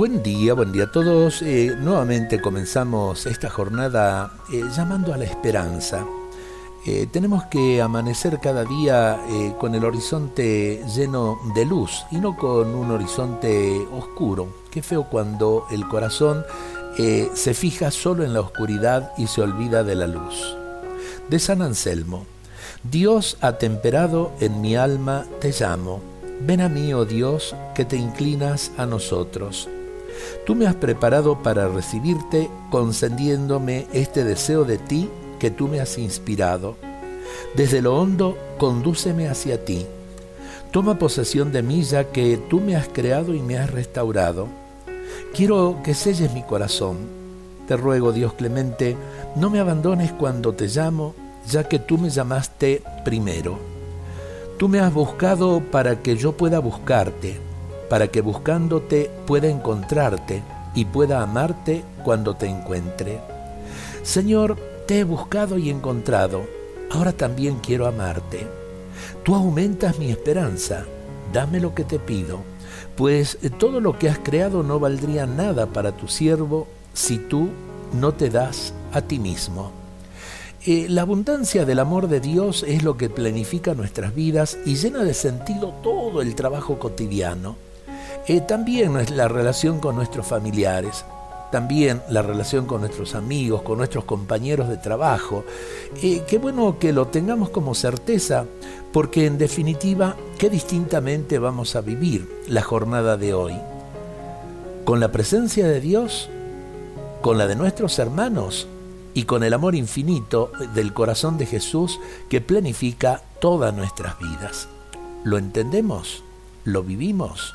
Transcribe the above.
Buen día, buen día a todos. Eh, nuevamente comenzamos esta jornada eh, llamando a la esperanza. Eh, tenemos que amanecer cada día con el horizonte lleno de luz y no con un horizonte oscuro. Qué feo cuando el corazón se fija solo en la oscuridad y se olvida de la luz. De San Anselmo. Dios atemperado en mi alma te llamo. Ven a mí, oh Dios, que te inclinas a nosotros. Tú me has preparado para recibirte, concediéndome este deseo de ti que tú me has inspirado. Desde lo hondo, condúceme hacia ti. Toma posesión de mí ya que tú me has creado y me has restaurado. Quiero que selles mi corazón. Te ruego, Dios clemente, no me abandones cuando te llamo, ya que tú me llamaste primero. Tú me has buscado para que yo pueda buscarte para que buscándote pueda encontrarte y pueda amarte cuando te encuentre. Señor, te he buscado y encontrado, ahora también quiero amarte. Tú aumentas mi esperanza, dame lo que te pido, pues todo lo que has creado no valdría nada para tu siervo si tú no te das a ti mismo. Eh, la abundancia del amor de Dios es lo que planifica nuestras vidas y llena de sentido todo el trabajo cotidiano. Eh, también la relación con nuestros familiares, también la relación con nuestros amigos, con nuestros compañeros de trabajo. Eh, qué bueno que lo tengamos como certeza, porque en definitiva, qué distintamente vamos a vivir la jornada de hoy. Con la presencia de Dios, con la de nuestros hermanos y con el amor infinito del corazón de Jesús que planifica todas nuestras vidas. ¿Lo entendemos? ¿Lo vivimos?